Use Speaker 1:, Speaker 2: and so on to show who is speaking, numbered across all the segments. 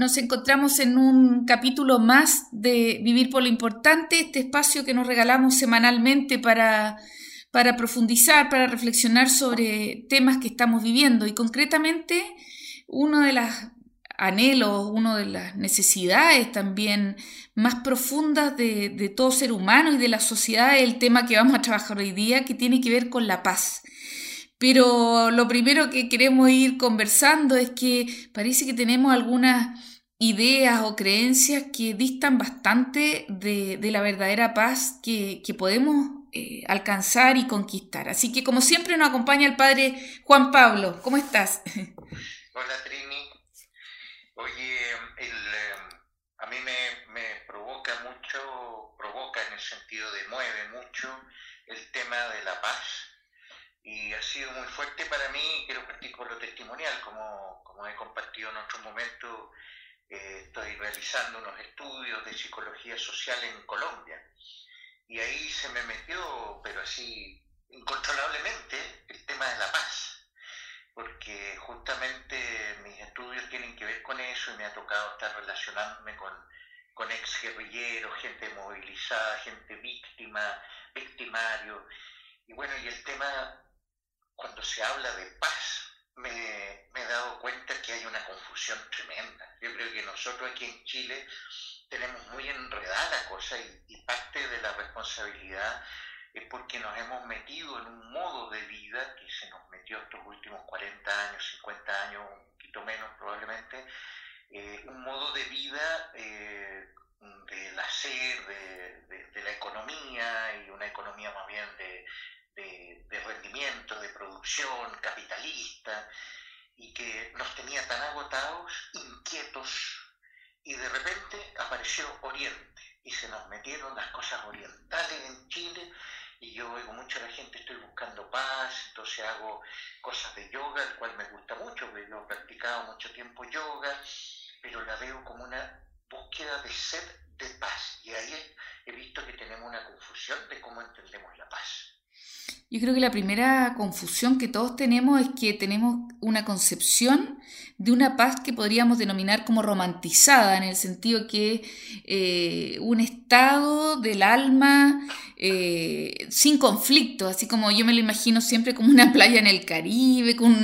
Speaker 1: Nos encontramos en un capítulo más de Vivir por lo Importante, este espacio que nos regalamos semanalmente para, para profundizar, para reflexionar sobre temas que estamos viviendo. Y concretamente, uno de los anhelos, una de las necesidades también más profundas de, de todo ser humano y de la sociedad es el tema que vamos a trabajar hoy día, que tiene que ver con la paz. Pero lo primero que queremos ir conversando es que parece que tenemos algunas ideas o creencias que distan bastante de, la verdadera paz que, podemos eh, alcanzar y conquistar. Así que como siempre nos acompaña el padre Juan Pablo. ¿Cómo estás?
Speaker 2: Hola Trini. Oye, eh, a mí me, me provoca mucho, provoca en el sentido de mueve mucho el tema de la paz y ha sido muy fuerte para mí, quiero partir con lo testimonial, como, como he compartido en otro momento, eh, estoy realizando unos estudios de psicología social en Colombia y ahí se me metió, pero así incontrolablemente, el tema de la paz, porque justamente mis estudios tienen que ver con eso y me ha tocado estar relacionándome con, con ex guerrilleros, gente movilizada, gente víctima, victimario. Y bueno, y el tema cuando se habla de paz, me, dado cuenta que hay una confusión tremenda. Yo creo que nosotros aquí en Chile tenemos muy enredada la cosa y, parte de la responsabilidad es porque nos hemos metido en un modo de vida que se nos metió estos últimos 40 años, 50 años, un poquito menos probablemente, eh, un modo de vida eh, del hacer, de, la economía y una economía más bien de, de, rendimiento, de producción capitalista, y que nos tenía tan agotados, inquietos, y de repente apareció Oriente y se nos metieron las cosas orientales en Chile y yo oigo mucho a la gente, estoy buscando paz, entonces hago cosas de yoga, el cual me gusta mucho, porque yo he practicado mucho tiempo yoga, pero la veo como una búsqueda de sed de paz. Y ahí he visto que tenemos una confusión de cómo entendemos la paz.
Speaker 1: Yo creo que la primera confusión que todos tenemos es que tenemos una concepción de una paz que podríamos denominar como romantizada, en el sentido que eh, un estado del alma eh, sin conflicto, así como yo me lo imagino siempre como una playa en el Caribe, con,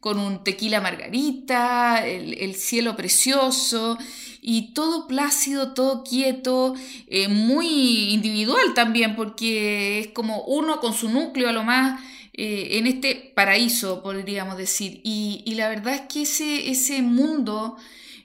Speaker 1: con un tequila margarita, el cielo precioso y todo plácido, todo quieto, eh, muy individual también, porque es como uno con su núcleo a lo más eh, en este paraíso, podríamos decir. Y, la verdad es que ese, ese mundo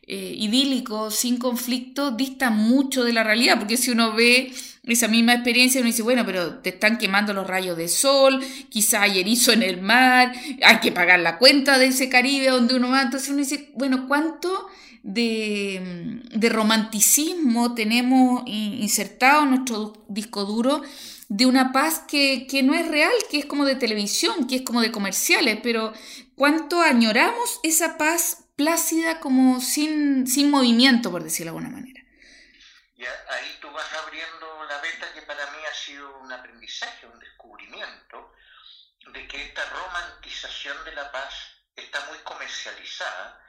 Speaker 1: eh, idílico, sin conflicto, dista mucho de la realidad, porque si uno ve esa misma experiencia, uno dice, bueno, pero te están quemando los rayos de sol, quizá hay erizo en el mar, hay que pagar la cuenta de ese Caribe donde uno va, entonces uno dice, bueno, ¿cuánto de, romanticismo tenemos insertado en nuestro disco duro de una paz que, no es real, que es como de televisión, que es como de comerciales, pero cuánto añoramos esa paz plácida como sin, sin movimiento, por decirlo de alguna manera.
Speaker 2: Y ahí tú vas abriendo la veta que para mí ha sido un aprendizaje, un descubrimiento, de que esta romantización de la paz está muy comercializada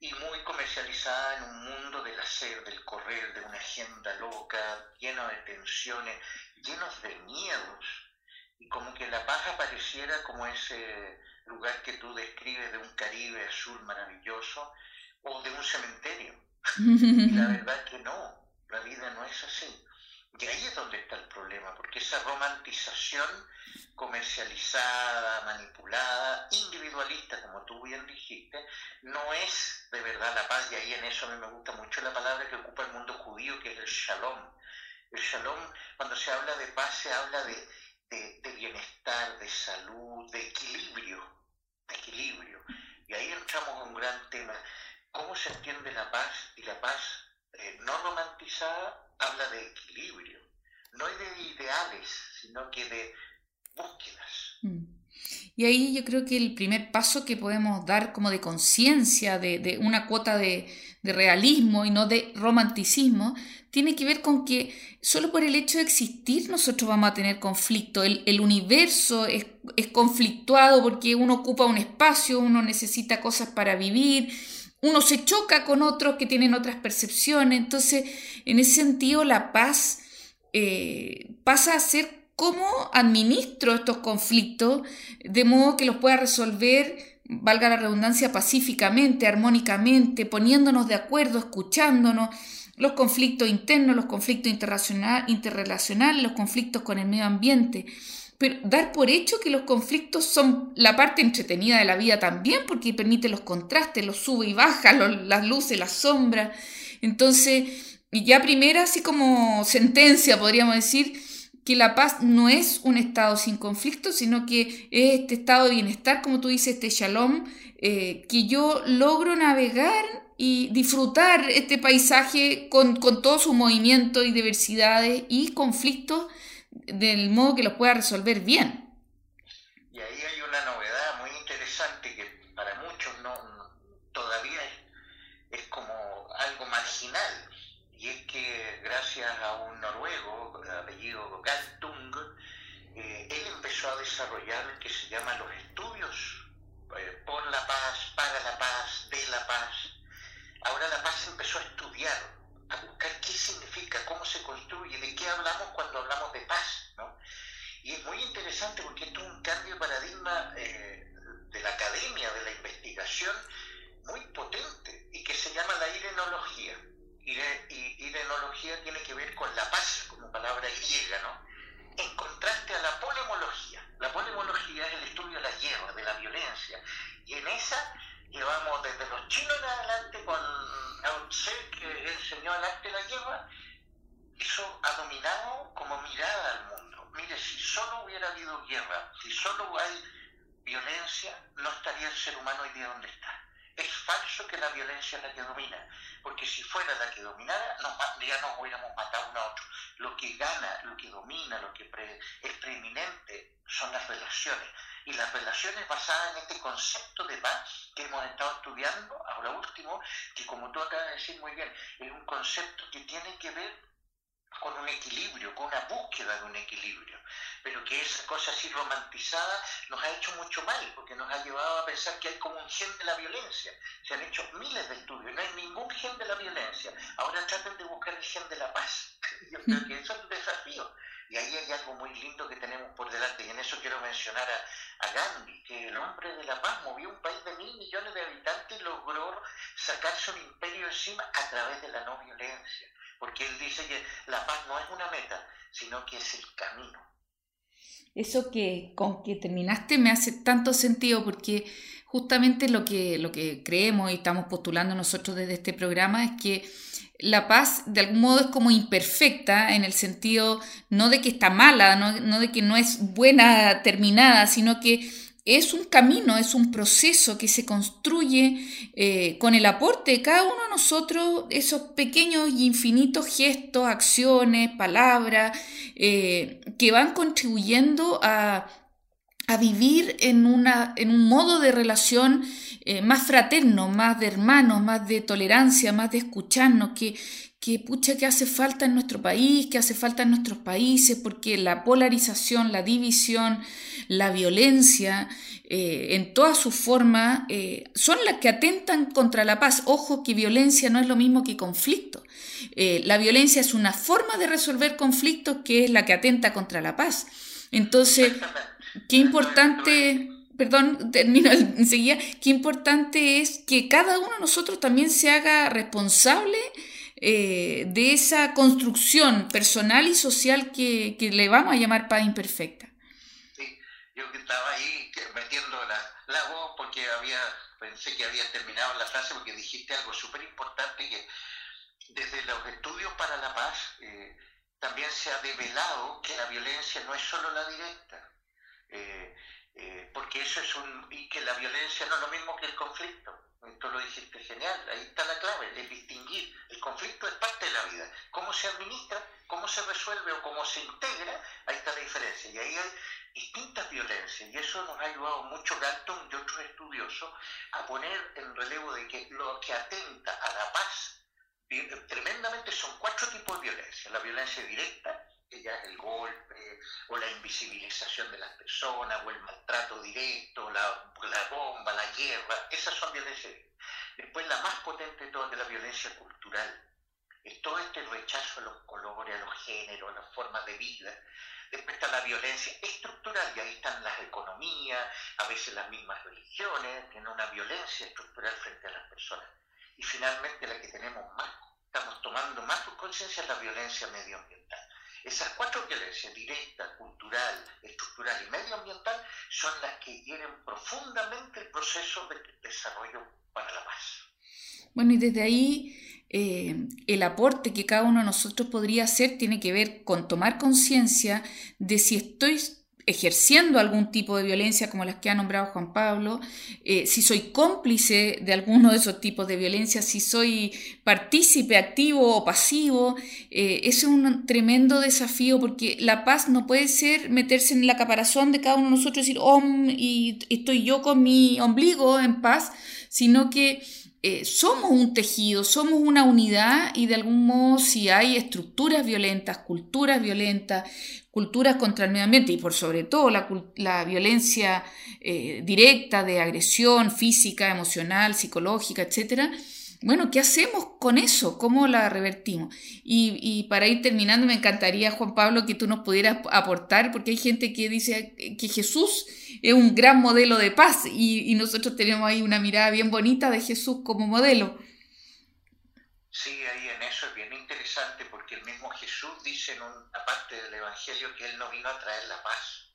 Speaker 2: y muy comercializada en un mundo del hacer, del correr, de una agenda loca, lleno de tensiones, llenos de miedos, y como que La Paz apareciera como ese lugar que tú describes de un Caribe azul maravilloso o de un cementerio. y la verdad que no, la vida no es así. Y ahí es donde está el problema, porque esa romantización comercializada, manipulada, individualista, como tú bien dijiste, no es de verdad la paz. Y ahí en eso a mí me gusta mucho la palabra que ocupa el mundo judío, que es el shalom. El shalom, cuando se habla de paz, se habla de, bienestar, de salud, de equilibrio, de equilibrio. Y ahí entramos en un gran tema. ¿Cómo se entiende la paz? Y la paz eh, no romantizada habla de equilibrio, no de ideales, sino que de búsquedas. Mm.
Speaker 1: Y ahí yo creo que el primer paso que podemos dar como de conciencia, de, una cuota de, realismo y no de romanticismo, tiene que ver con que solo por el hecho de existir nosotros vamos a tener conflicto. El, universo es, es conflictuado porque uno ocupa un espacio, uno necesita cosas para vivir, uno se choca con otros que tienen otras percepciones. Entonces, en ese sentido, la paz eh, pasa a ser cómo administro estos conflictos de modo que los pueda resolver, valga la redundancia, pacíficamente, armónicamente, poniéndonos de acuerdo, escuchándonos, los conflictos internos, los conflictos interrelacionales, los conflictos con el medio ambiente. Pero dar por hecho que los conflictos son la parte entretenida de la vida también, porque permite los contrastes, los sube y baja, las luces, las sombras. Entonces, ya primera, así como sentencia, podríamos decir, que la paz no es un estado sin conflicto, sino que es este estado de bienestar, como tú dices, este shalom, eh, que yo logro navegar y disfrutar este paisaje con, con todo su movimiento y diversidades y conflictos del modo que los pueda resolver bien.
Speaker 2: Y ahí hay una novedad muy interesante que para muchos no, todavía es, como algo marginal. Y es que gracias a un noruego, apellido Galtung, eh, él empezó a desarrollar lo que se llama los estudios eh, por la paz, para la paz, de la paz. Ahora la paz empezó a estudiar qué significa, cómo se construye, de qué hablamos cuando hablamos de paz. ¿no? Y es muy interesante porque Que enseñó al arte la guerra, eso ha dominado como mirada al mundo. Mire, si solo hubiera habido guerra, si solo hay violencia, no estaría el ser humano hoy día donde está. Es falso que la violencia es la que domina, porque si fuera la que dominara, ya nos hubiéramos matado uno a otro. Lo que gana, lo que domina, lo que es preeminente son las relaciones. Y las relaciones basadas en este concepto de paz que hemos estado estudiando, ahora último, que como tú acabas de decir muy bien, es un concepto que tiene que ver con un equilibrio, con una búsqueda de un equilibrio, pero que esa cosa así romantizada nos ha hecho mucho mal, porque nos ha llevado a pensar que hay como un gen de la violencia. Se han hecho miles de estudios, no hay ningún gen de la violencia. Ahora traten de buscar el gen de la paz. Yo creo que eso es un desafío. Y ahí hay algo muy lindo que tenemos por delante, y en eso quiero mencionar a, a Gandhi, que el hombre de la paz movió un país de mil millones de habitantes y logró sacarse un imperio encima a través de la no violencia porque él dice que la paz no es una meta, sino que es el camino.
Speaker 1: Eso que con que terminaste me hace tanto sentido porque justamente lo que, lo que creemos y estamos postulando nosotros desde este programa es que la paz de algún modo es como imperfecta en el sentido no de que está mala, no, de que no es buena terminada, sino que es un camino, es un proceso que se construye eh, con el aporte de cada uno de nosotros, esos pequeños y infinitos gestos, acciones, palabras, eh, que van contribuyendo a, vivir en, una, en, un modo de relación eh, más fraterno, más de hermanos, más de tolerancia, más de escucharnos, que, que pucha que hace falta en nuestro país, que hace falta en nuestros países, porque la polarización, la división, la violencia, eh, en todas sus formas, eh, son las que atentan contra la paz. Ojo que violencia no es lo mismo que conflicto. La violencia es una forma de resolver conflictos que es la que atenta contra la paz. Entonces, qué importante perdón, termino enseguida, qué importante es que cada uno de nosotros también se haga responsable eh, de esa construcción personal y social que, le vamos a llamar paz imperfecta.
Speaker 2: Sí, yo estaba ahí metiendo la, voz porque había, pensé que había terminado la frase porque dijiste algo súper importante que desde los estudios para la paz eh, también se ha develado que la violencia no es solo la directa. Eh, porque eso es un. y que la violencia no es lo mismo que el conflicto. Esto lo dijiste genial, ahí está la clave, es distinguir. El conflicto es parte de la vida. Cómo se administra, cómo se resuelve o cómo se integra, ahí está la diferencia. Y ahí hay distintas violencias. Y eso nos ha ayudado mucho Galton y otros estudiosos a poner en relevo de que lo que atenta a la paz tremendamente son cuatro tipos de violencia. La violencia directa, ya es el golpe, o la invisibilización de las personas, o el maltrato directo, la, la bomba, la guerra, esas son violencias. Después la más potente de todas, es la violencia cultural. Es todo este rechazo a los colores, a los géneros, a las formas de vida. Después está la violencia estructural, y ahí están las economías, a veces las mismas religiones, tienen una violencia estructural frente a las personas. Y finalmente la que tenemos más, estamos tomando más conciencia es la violencia medioambiental. Esas cuatro violencias, directa, cultural, estructural y medioambiental, son las que hieren profundamente el proceso de desarrollo para la paz.
Speaker 1: Bueno, y desde ahí eh, el aporte que cada uno de nosotros podría hacer tiene que ver con tomar conciencia de si estoy ejerciendo algún tipo de violencia como las que ha nombrado Juan Pablo, eh, si soy cómplice de alguno de esos tipos de violencia, si soy partícipe activo o pasivo, eh, es un tremendo desafío porque la paz no puede ser meterse en la caparazón de cada uno de nosotros y decir, oh, y estoy yo con mi ombligo en paz, sino que eh, somos un tejido, somos una unidad y de algún modo si hay estructuras violentas, culturas violentas, culturas contra el medio ambiente y por sobre todo la, violencia eh, directa de agresión física, emocional, psicológica, etcétera, bueno, ¿qué hacemos con eso? ¿Cómo la revertimos? Y, para ir terminando, me encantaría, Juan Pablo, que tú nos pudieras aportar, porque hay gente que dice que Jesús es un gran modelo de paz y, nosotros tenemos ahí una mirada bien bonita de Jesús como modelo.
Speaker 2: Sí, ahí en eso es bien interesante, porque el mismo Jesús dice en una parte del Evangelio que Él no vino a traer la paz.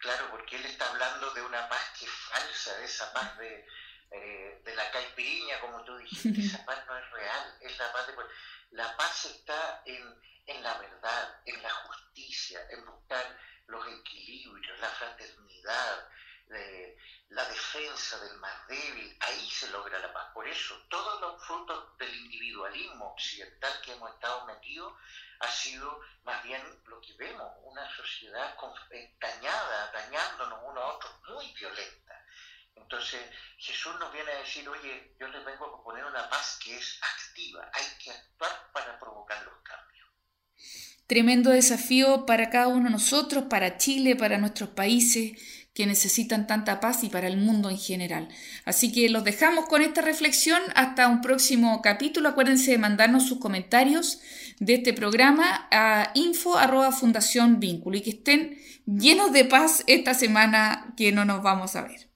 Speaker 2: Claro, porque Él está hablando de una paz que es falsa, de esa paz de eh, de la caipiriña, como tú dijiste, esa paz no es real, es la paz de... La paz está en, en la verdad, en la justicia, en buscar los equilibrios, la fraternidad, eh, la defensa del más débil, ahí se logra la paz. Por eso, todos los frutos del individualismo occidental que hemos estado metidos ha sido más bien lo que vemos, una sociedad dañada, dañándonos uno a otro, muy violenta. Entonces Jesús nos viene a decir, oye, yo les vengo a proponer una paz que es activa, hay que actuar para provocar los cambios.
Speaker 1: Tremendo desafío para cada uno de nosotros, para Chile, para nuestros países que necesitan tanta paz y para el mundo en general. Así que los dejamos con esta reflexión hasta un próximo capítulo. Acuérdense de mandarnos sus comentarios de este programa a info fundación vínculo y que estén llenos de paz esta semana que no nos vamos a ver.